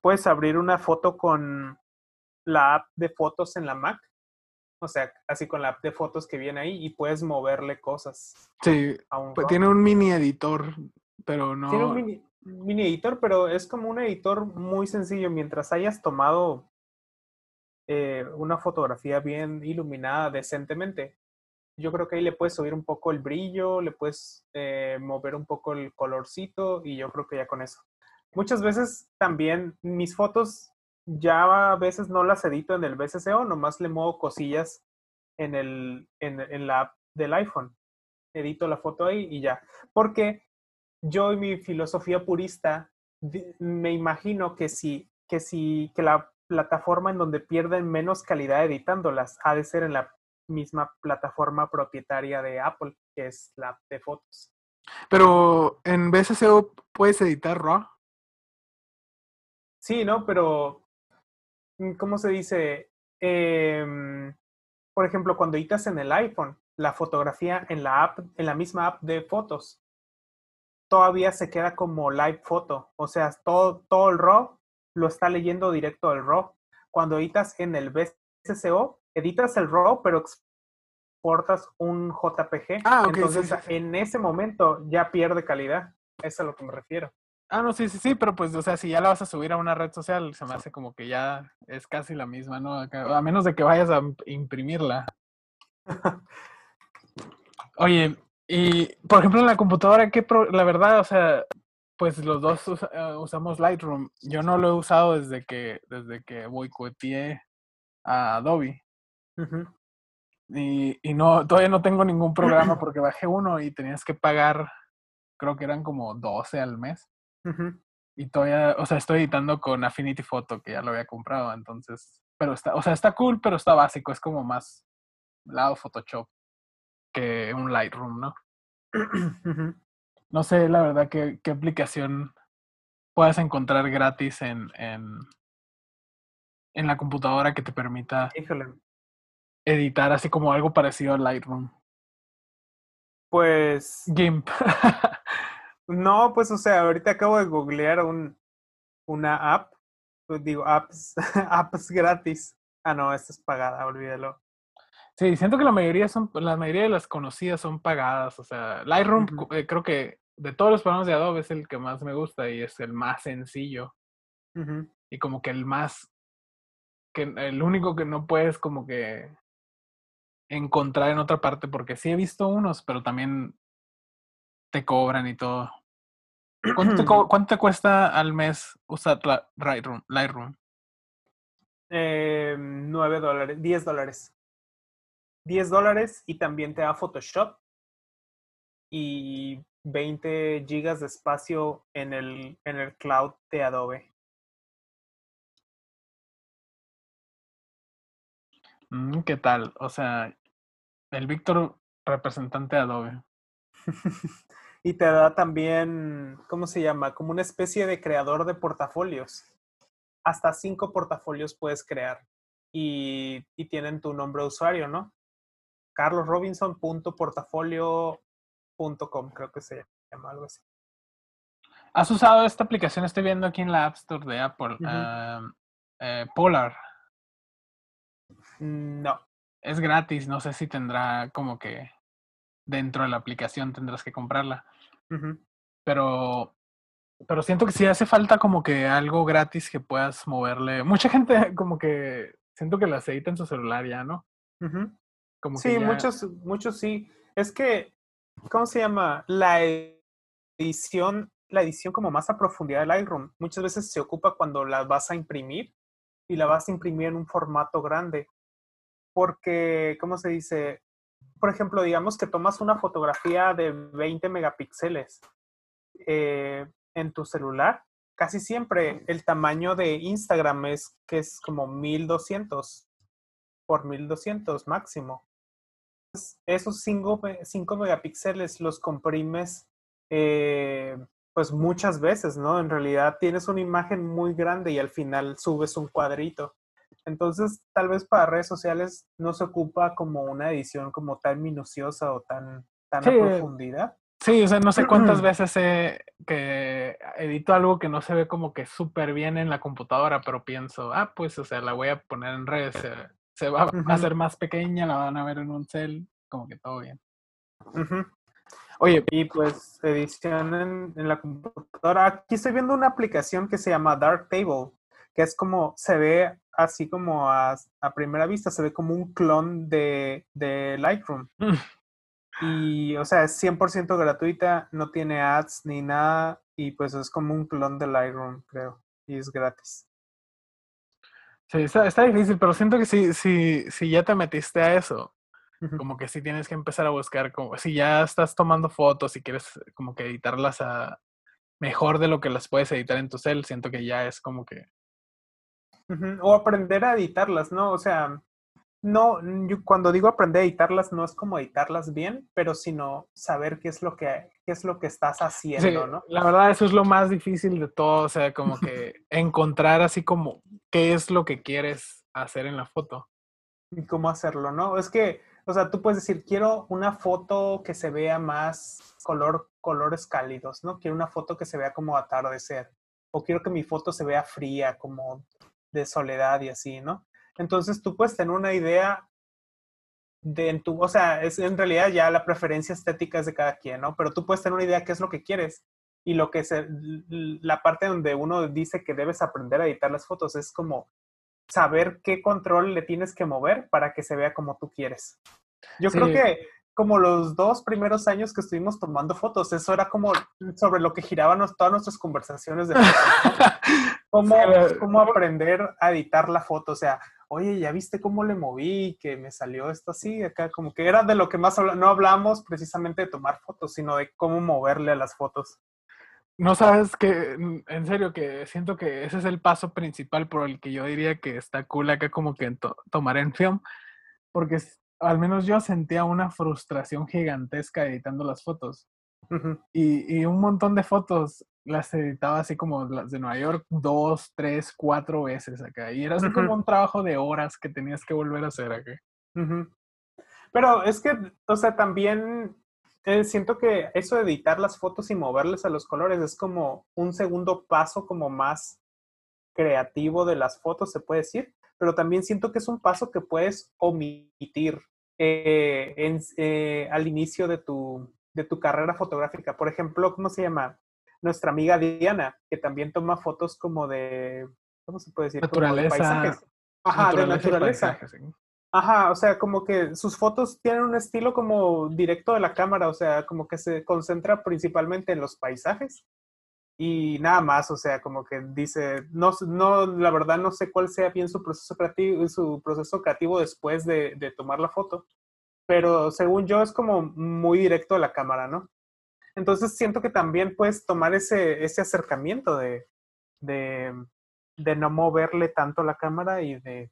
puedes abrir una foto con la app de fotos en la Mac, o sea, así con la app de fotos que viene ahí y puedes moverle cosas sí, un pues tiene un mini editor, pero no. Tiene un mini, mini editor, pero es como un editor muy sencillo. Mientras hayas tomado eh, una fotografía bien iluminada decentemente, yo creo que ahí le puedes subir un poco el brillo, le puedes eh, mover un poco el colorcito y yo creo que ya con eso. Muchas veces también mis fotos ya a veces no las edito en el BCCO, nomás le muevo cosillas en, el, en, en la app del iPhone. Edito la foto ahí y ya. Porque yo y mi filosofía purista me imagino que si, que si, que la plataforma en donde pierden menos calidad editándolas ha de ser en la misma plataforma propietaria de Apple, que es la app de fotos. Pero en BSCO puedes editar RAW. Sí, ¿no? Pero, mm, ¿cómo se dice? Em, por ejemplo, cuando editas en el iPhone, la fotografía en la app, en la misma app de fotos, todavía se queda como live foto. O sea, todo, todo el RAW lo está leyendo directo del RAW. Cuando editas en el BSCO, editas el RAW, pero exportas un JPG. Ah, ok, sí, Entonces, sí, sí. en ese momento ya pierde calidad. Es a lo que me refiero. Ah, no, sí, sí, sí, pero pues, o sea, si ya la vas a subir a una red social, se me hace como que ya es casi la misma, ¿no? A menos de que vayas a imp- imprimirla. Oye, y por ejemplo en la computadora, ¿qué pro- la verdad, o sea, pues los dos eh, usamos Lightroom. Yo no lo he usado desde que, desde que boicoteé a Adobe. Y, y no, todavía no tengo ningún programa porque bajé uno y tenías que pagar, creo que eran como 12 al mes. Y todavía, o sea, estoy editando con Affinity Photo, que ya lo había comprado, entonces, pero está, o sea, está cool, pero está básico, es como más lado Photoshop que un Lightroom, ¿no? No sé, la verdad, qué, qué aplicación puedas encontrar gratis en, en, en la computadora que te permita Híjole. Editar así como algo parecido a Lightroom. Pues GIMP. no, pues o sea, ahorita acabo de googlear un, una app, pues digo, apps, apps gratis. Ah, no, esta es pagada, olvídalo. Sí, siento que la mayoría son, la mayoría de las conocidas son pagadas. O sea, Lightroom eh, creo que de todos los programas de Adobe es el que más me gusta y es el más sencillo. Y como que el más, que el único que no puedes como que encontrar en otra parte, porque sí he visto unos, pero también te cobran y todo. ¿Cuánto te, co- cuánto te cuesta al mes usar la- Lightroom? Lightroom? Eh, 9 dólares, 10 dólares. 10 dólares y también te da Photoshop y 20 gigas de espacio en el, en el cloud de Adobe. ¿Qué tal? O sea, el Víctor representante de Adobe. y te da también, ¿cómo se llama? Como una especie de creador de portafolios. Hasta cinco portafolios puedes crear y, y tienen tu nombre de usuario, ¿no? carlosrobinson.portafolio.com, creo que se llama algo así. ¿Has usado esta aplicación? Estoy viendo aquí en la App Store de Apple. Ah, eh, Polar. No, Es gratis. No sé si tendrá como que dentro de la aplicación tendrás que comprarla. Pero, pero siento que sí hace falta como que algo gratis que puedas moverle. Mucha gente como que siento que las edita en su celular ya, ¿no? Como Sí, que ya- muchos, muchos sí. Es que, ¿cómo se llama? La edición, la edición como más a profundidad de Lightroom, muchas veces se ocupa cuando la vas a imprimir y la vas a imprimir en un formato grande. Porque, ¿cómo se dice? por ejemplo, digamos que tomas una fotografía de 20 megapíxeles eh, en tu celular, casi siempre el tamaño de Instagram es que es como 1200 por 1200 máximo. Esos 5, megapíxeles los comprimes eh, pues muchas veces, ¿no? En realidad tienes una imagen muy grande y al final subes un cuadrito. Entonces, tal vez para redes sociales no se ocupa como una edición como tan minuciosa o tan, tan profundidad. Sí, o sea, no sé cuántas veces he, que edito algo que no se ve como que súper bien en la computadora, pero pienso, ah, pues, o sea, la voy a poner en redes, se, va a hacer más pequeña, la van a ver en un cel, como que todo bien. Oye, y pues edición en, la computadora. Aquí estoy viendo una aplicación que se llama Darktable, que es como, se ve así como a, primera vista, se ve como un clon de, de Lightroom. Mm. Y, o sea, es 100% gratuita, no tiene ads ni nada, y pues es como un clon de Lightroom, creo, y es gratis. Sí, está, está difícil, pero siento que si, si, si ya te metiste a eso, como que sí tienes que empezar a buscar, como si ya estás tomando fotos y quieres como que editarlas a mejor de lo que las puedes editar en tu cel, siento que ya es como que... O aprender a editarlas, ¿no? O sea, no, yo cuando digo aprender a editarlas no es como editarlas bien, pero sino saber qué es lo que, qué es lo que estás haciendo, ¿no? La verdad, eso es lo más difícil de todo, o sea, como que encontrar así como qué es lo que quieres hacer en la foto. Y cómo hacerlo, ¿no? Es que o sea, tú puedes decir, quiero una foto que se vea más color, colores cálidos, ¿no? Quiero una foto que se vea como atardecer. O quiero que mi foto se vea fría, como de soledad y así, ¿no? Entonces tú puedes tener una idea de en tu, o sea, es en realidad ya la preferencia estética es de cada quien, ¿no? Pero tú puedes tener una idea de qué es lo que quieres. Y lo que se, la parte donde uno dice que debes aprender a editar las fotos es como saber qué control le tienes que mover para que se vea como tú quieres. Yo creo que como los dos primeros años que estuvimos tomando fotos, eso era como sobre lo que giraban todas nuestras conversaciones de ¿Cómo, cómo aprender a editar la foto, o sea, oye, ¿ya viste cómo le moví? Que me salió esto así, acá como que era de lo que más no hablamos precisamente de tomar fotos, sino de cómo moverle a las fotos. No sabes que, en serio, que siento que ese es el paso principal por el que yo diría que está cool acá como que tomar en film, porque al menos yo sentía una frustración gigantesca editando las fotos. y, y, un montón de fotos las editaba así como las de Nueva York dos, tres, cuatro veces acá. Y era así como un trabajo de horas que tenías que volver a hacer acá. Pero es que, o sea, también eh, siento que eso de editar las fotos y moverles a los colores es como un segundo paso como más creativo de las fotos, se puede decir, pero también siento que es un paso que puedes omitir eh, en, eh, al inicio de tu, de tu carrera fotográfica. Por ejemplo, ¿cómo se llama? Nuestra amiga Diana, que también toma fotos como de, ¿cómo se puede decir? Naturaleza. paisajes. Ajá, de naturaleza. Ajá, o sea, como que sus fotos tienen un estilo como directo de la cámara, o sea, como que se concentra principalmente en los paisajes y nada más, o sea, como que dice, no, no, la verdad no sé cuál sea bien su proceso creativo, su proceso creativo después de, tomar la foto, pero según yo es como muy directo de la cámara, ¿no? Entonces siento que también puedes tomar ese, ese acercamiento de, de, de no moverle tanto la cámara y de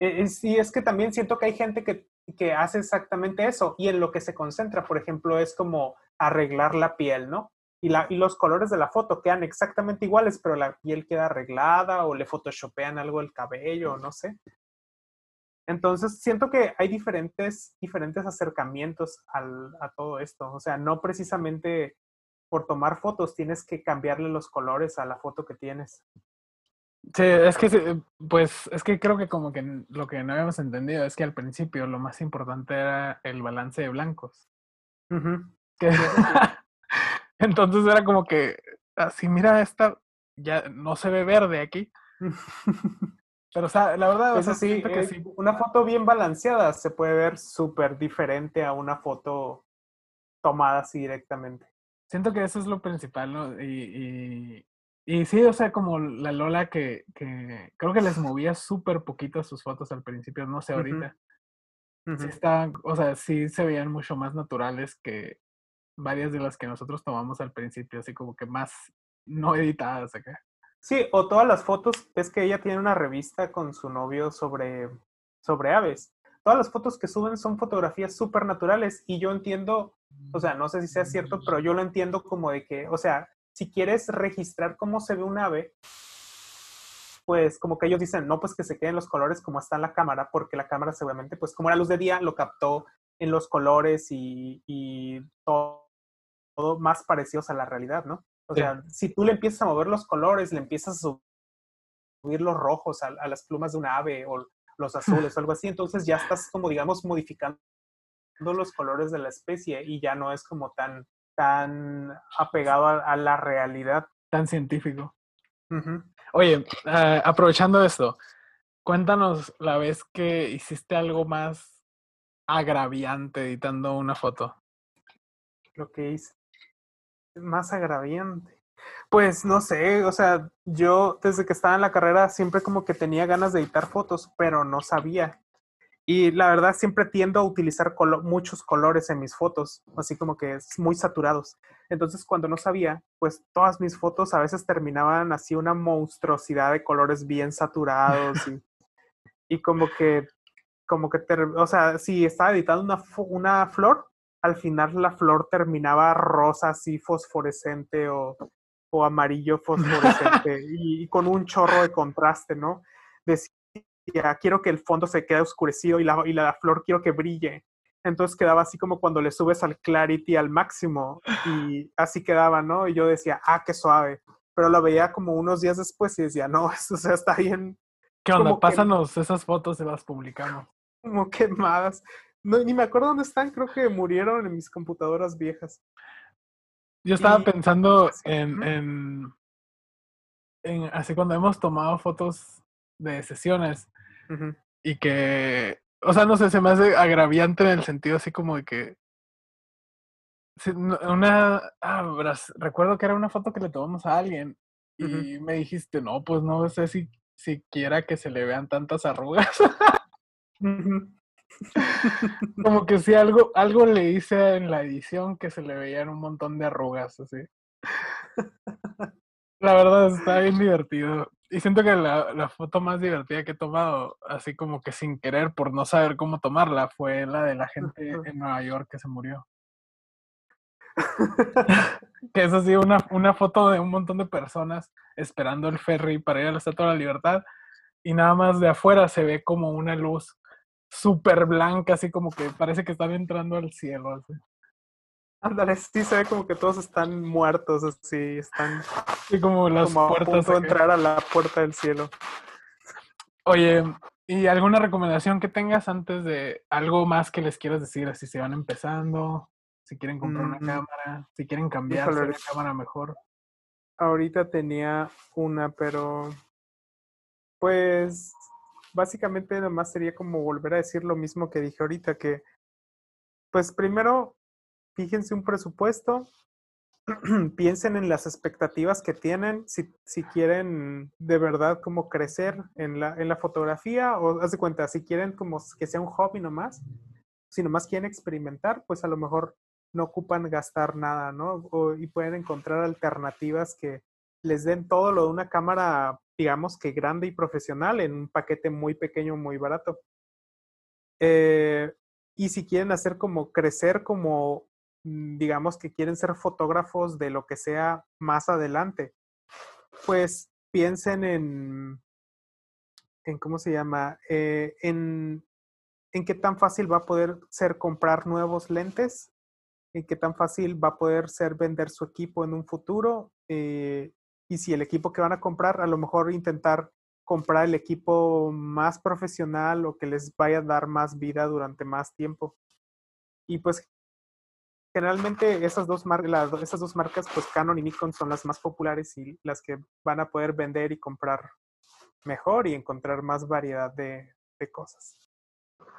eh, y es que también siento que hay gente que, que hace exactamente eso y en lo que se concentra, por ejemplo, es como arreglar la piel, ¿no? Y, la, y, los colores de la foto quedan exactamente iguales, pero la piel queda arreglada o le photoshopean algo el cabello, no sé. Entonces, siento que hay diferentes, diferentes acercamientos al, a todo esto. O sea, no precisamente por tomar fotos tienes que cambiarle los colores a la foto que tienes. Sí, es que, pues, es que creo que como que lo que no habíamos entendido es que al principio lo más importante era el balance de blancos. Entonces era como que, así, mira, esta ya no se ve verde aquí. Pero, o sea, la verdad, es así, que sí. una foto bien balanceada se puede ver súper diferente a una foto tomada así directamente. Siento que eso es lo principal, ¿no? y, y sí, o sea, como la Lola que, que creo que les movía súper poquito sus fotos al principio, no sé ahorita. sí estaban, o sea, sí se veían mucho más naturales que varias de las que nosotros tomamos al principio, así como que más no editadas acá. Sí, o todas las fotos, es que ella tiene una revista con su novio sobre, sobre aves. Todas las fotos que suben son fotografías súper naturales y yo entiendo, o sea, no sé si sea cierto, pero yo lo entiendo como de que, o sea, si quieres registrar cómo se ve un ave, pues como que ellos dicen, no, pues que se queden los colores como está en la cámara, porque la cámara seguramente, pues como era luz de día, lo captó en los colores y, y todo, todo, más parecidos a la realidad, ¿no? O sea, si tú le empiezas a mover los colores, le empiezas a subir los rojos a, a las plumas de un ave o los azules o algo así, entonces ya estás como, digamos, modificando los colores de la especie y ya no es como tan, tan apegado a, a la realidad. Tan científico. Uh Oye, uh, aprovechando esto, cuéntanos la vez que hiciste algo más agraviante editando una foto. Lo que hice más agraviante. Pues no sé, o sea, yo desde que estaba en la carrera siempre como que tenía ganas de editar fotos, pero no sabía. Y la verdad siempre tiendo a utilizar colo muchos colores en mis fotos, así como que es muy saturados. Entonces cuando no sabía, pues todas mis fotos a veces terminaban así una monstruosidad de colores bien saturados y, y como que, como que, o sea, si estaba editando una, una flor, al final la flor terminaba rosa así fosforescente o, o amarillo fosforescente y, y, con un chorro de contraste, ¿no? Decía, quiero que el fondo se quede oscurecido y la, y la flor quiero que brille. Entonces quedaba así como cuando le subes al clarity al máximo y así quedaba, ¿no? Y yo decía, ah, qué suave. Pero lo veía como unos días después y decía, no, eso o sea, está bien. ¿Qué onda? Pásanos esas fotos y las publicamos. Como quemadas. No, ni me acuerdo dónde están, creo que murieron en mis computadoras viejas. Yo estaba y, pensando en, en, en, así cuando hemos tomado fotos de sesiones uh -huh. y que, o sea, no sé, se me hace agraviante en el sentido así como de que una, ah, recuerdo que era una foto que le tomamos a alguien y uh -huh. me dijiste, no, pues no sé si siquiera que se le vean tantas arrugas. uh -huh. Como que si algo, algo le hice en la edición que se le veían un montón de arrugas, así. La verdad está bien divertido. Y siento que la, la, foto más divertida que he tomado, así como que sin querer, por no saber cómo tomarla, fue la de la gente en Nueva York que se murió. que es así una, una foto de un montón de personas esperando el ferry para ir a la Estatua de la Libertad. Y nada más de afuera se ve como una luz súper blanca, así como que parece que están entrando al cielo. Así. Ándale, sí se ve como que todos están muertos, así, están sí, como las como puertas. A punto de entrar a la puerta del cielo. Oye, ¿y alguna recomendación que tengas antes de algo más que les quieras decir? Si se van empezando, si quieren comprar mm. una cámara, si quieren cambiar una cámara mejor. Ahorita tenía una, pero pues básicamente nada más sería como volver a decir lo mismo que dije ahorita, que pues primero fíjense un presupuesto, piensen en las expectativas que tienen, si, si quieren de verdad como crecer en la, en la fotografía o haz de cuenta, si quieren como que sea un hobby nomás, si nomás quieren experimentar, pues a lo mejor no ocupan gastar nada, ¿no? Y pueden encontrar alternativas que les den todo lo de una cámara digamos que grande y profesional en un paquete muy pequeño, muy barato. Eh, y si quieren hacer como crecer como, digamos que quieren ser fotógrafos de lo que sea más adelante, pues piensen en, en ¿cómo se llama? Eh, en, en qué tan fácil va a poder ser comprar nuevos lentes, en qué tan fácil va a poder ser vender su equipo en un futuro. Eh, y si el equipo que van a comprar, a lo mejor intentar comprar el equipo más profesional o que les vaya a dar más vida durante más tiempo. Y pues generalmente esas dos, mar esas dos marcas, pues Canon y Nikon son las más populares y las que van a poder vender y comprar mejor y encontrar más variedad de, de cosas.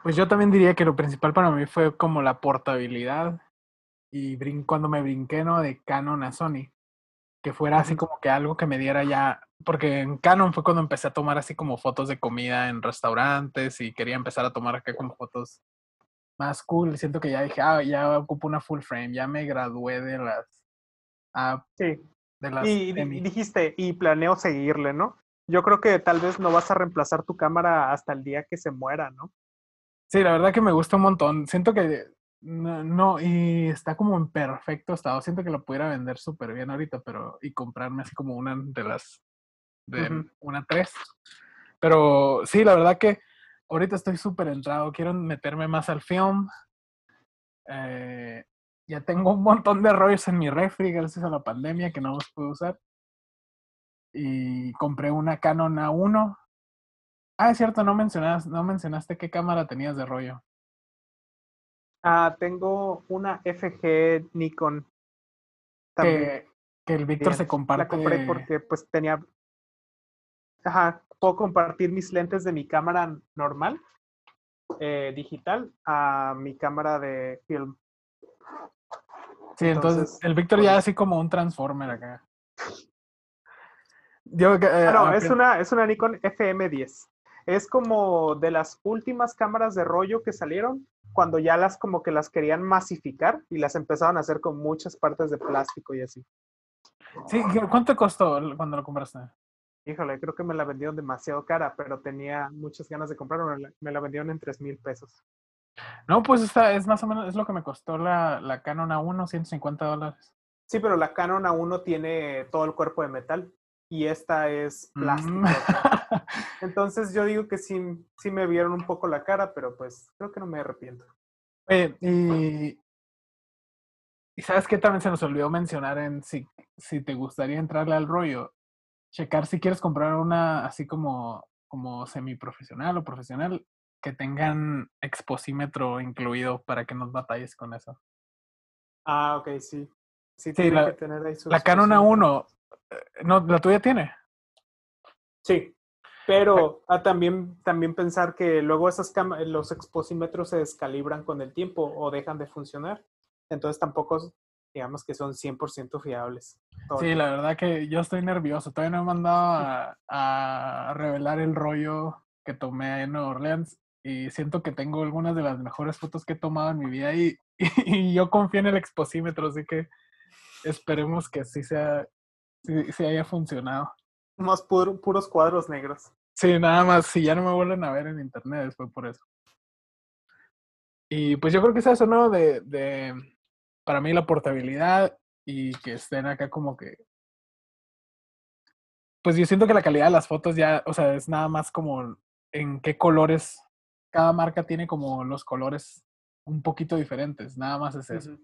Pues yo también diría que lo principal para mí fue como la portabilidad y cuando me brinqué ¿no? de Canon a Sony que fuera así como que algo que me diera ya, porque en Canon fue cuando empecé a tomar así como fotos de comida en restaurantes y quería empezar a tomar acá como fotos más cool. Siento que ya dije, ah, ya ocupo una full frame, ya me gradué de las. ah, Sí. de las Y semi. dijiste, y planeo seguirle, ¿no? Yo creo que tal vez no vas a reemplazar tu cámara hasta el día que se muera, ¿no? Sí, la verdad que me gusta un montón. Siento que no, no, y está como en perfecto estado. Siento que lo pudiera vender súper bien ahorita, pero y comprarme así como una de las de una 3. Pero sí, la verdad que ahorita estoy súper entrado. Quiero meterme más al film. Eh, ya tengo un montón de rollos en mi refri gracias a la pandemia que no los puedo usar. Y compré una Canon A1. Ah, es cierto, no mencionaste, no mencionaste qué cámara tenías de rollo. Ah, tengo una FG Nikon. También. que, que el Víctor se comparte. La compré porque pues tenía... Ajá, puedo compartir mis lentes de mi cámara normal, eh, digital, a mi cámara de film. Sí, entonces, entonces, el Víctor ya eso. así como un Transformer acá. Yo, eh, Ah, no, es una, es una Nikon FM10. Es como de las últimas cámaras de rollo que salieron, cuando ya las como que las querían masificar y las empezaron a hacer con muchas partes de plástico y así. Sí, ¿qué- ¿cuánto costó cuando lo compraste? Híjole, creo que me la vendieron demasiado cara, pero tenía muchas ganas de comprarla. Me la, me la vendieron en 3 mil pesos. No, pues esta es más o menos, es lo que me costó la, la Canon A1, 150 dólares. Sí, pero la Canon A1 tiene todo el cuerpo de metal y esta es plástico. Mm. Entonces yo digo que sí, sí me vieron un poco la cara, pero pues creo que no me arrepiento. Oye, y, y sabes qué también se nos olvidó mencionar en si, si te gustaría entrarle al rollo, checar si quieres comprar una así como, como semiprofesional o profesional que tengan exposímetro incluido para que no batalles con eso. Ah, ok, sí. Sí, Sí, tiene la- que tener ahí su La Canon exposición. A1, eh, no, la tuya tiene. Sí, pero ah, también, también pensar que luego esas los exposímetros se descalibran con el tiempo o dejan de funcionar. Entonces tampoco, digamos que son 100% fiables. todo Sí, la verdad que yo estoy nervioso. Todavía no he mandado a, a revelar el rollo que tomé en Nueva Orleans y siento que tengo algunas de las mejores fotos que he tomado en mi vida y, y yo confío en el exposímetro, así que esperemos que sí sea, sí, sí haya funcionado. Más puro- puros cuadros negros. Sí, nada más, si ya no me vuelven a ver en internet, fue por eso. Y pues yo creo que es eso, ¿no? De, de, para mí la portabilidad y que estén acá como que... Pues yo siento que la calidad de las fotos ya, o sea, es nada más como en qué colores, cada marca tiene como los colores un poquito diferentes, nada más es eso.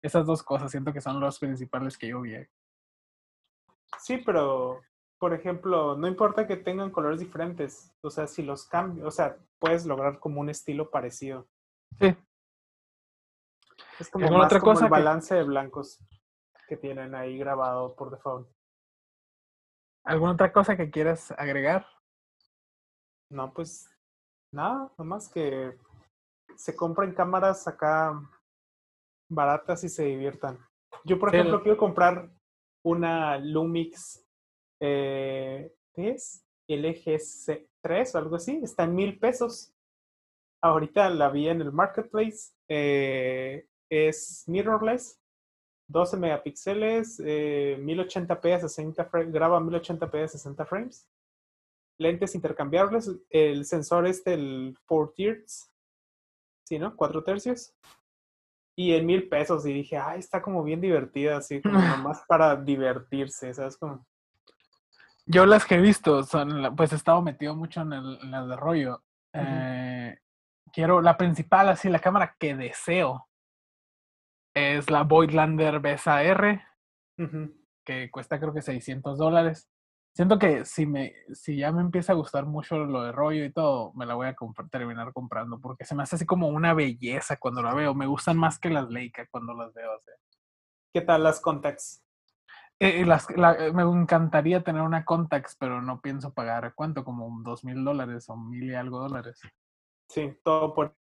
Esas dos cosas siento que son los principales que yo vi. Sí, pero, por ejemplo, no importa que tengan colores diferentes. O sea, si los cambios, o sea, puedes lograr como un estilo parecido. Sí, Es como ¿Alguna más otra como cosa el que- balance de blancos que tienen ahí grabado por default. ¿alguna otra cosa que quieras agregar? No, pues nada, nomás que se compren cámaras acá baratas y se diviertan. Yo, por Sí, ejemplo, el- quiero comprar una Lumix, eh, ¿qué es? LGC3 o algo así, está en mil pesos. Ahorita la vi en el marketplace, eh, es mirrorless, 12 megapíxeles, eh, 1080p a 60 frames, graba 1080p a 60 frames lentes intercambiables, el sensor este, el 4 tiers, ¿sí, no? 4 tercios. Y en mil pesos, y dije, ay, está como bien divertida, así, como nomás para divertirse, ¿sabes? Como, Yo las que he visto son, pues he estado metido mucho en el, en las de rollo. Eh, quiero, la principal, así, la cámara que deseo es la Voigtlander BSAR, ujú. que cuesta creo que 600 dólares. Siento que si, me, si ya me empieza a gustar mucho lo de rollo y todo, me la voy a comprar- terminar comprando, porque se me hace así como una belleza cuando la veo. Me gustan más que las Leica cuando las veo. ¿Qué tal las contacts? Eh, las, la- eh, me encantaría tener una Contax, pero no pienso pagar cuánto, como dos mil dólares o mil y algo dólares. Sí, todo por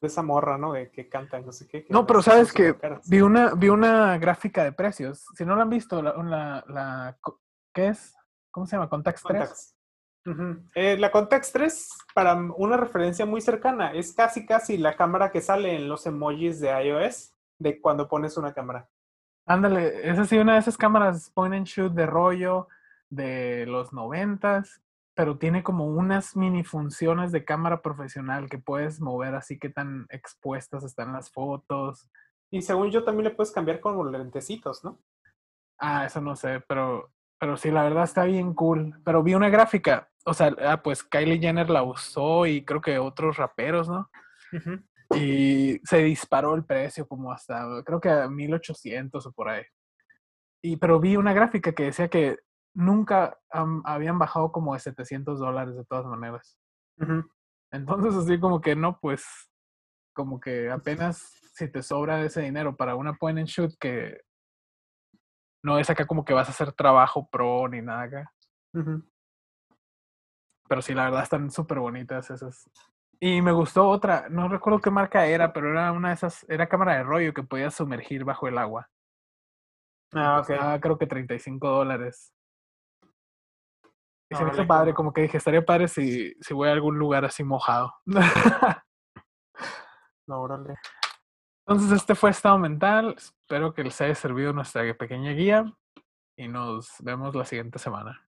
esa morra, ¿no? De que canta, no sé qué. que No, pero sabes que vi una, vi una gráfica de precios. Si no la han visto, la, la, la ¿qué es? ¿Cómo se llama? Contax 3. Contacts. Ujú. Eh, la Contax 3, para una referencia muy cercana, es casi casi la cámara que sale en los emojis de iOS de cuando pones una cámara. Ándale, esa sí, una de esas cámaras point and shoot de rollo de los noventas, pero tiene como unas mini funciones de cámara profesional que puedes mover así que tan expuestas están las fotos. Y según yo también le puedes cambiar con los lentecitos, ¿no? Ah, eso no sé, pero, pero sí, la verdad está bien cool. Pero vi una gráfica, o sea, ah, pues Kylie Jenner la usó y creo que otros raperos, ¿no? Y se disparó el precio como hasta, creo que a 1800 o por ahí. Y, pero vi una gráfica que decía que nunca habían bajado como de 700 dólares de todas maneras. Entonces, así como que no, pues, como que apenas si te sobra ese dinero para una point and shoot que no es acá como que vas a hacer trabajo pro ni nada acá. Pero sí, la verdad están súper bonitas esas. Y me gustó otra, no recuerdo qué marca era, pero era una de esas, era cámara de rollo que podías sumergir bajo el agua. Ah, ok. costaba, creo que 35 dólares. Y se me hizo padre, como que dije, estaría padre si, si voy a algún lugar así mojado. No, órale. Entonces, este fue Estado Mental. Espero que les haya servido nuestra pequeña guía y nos vemos la siguiente semana.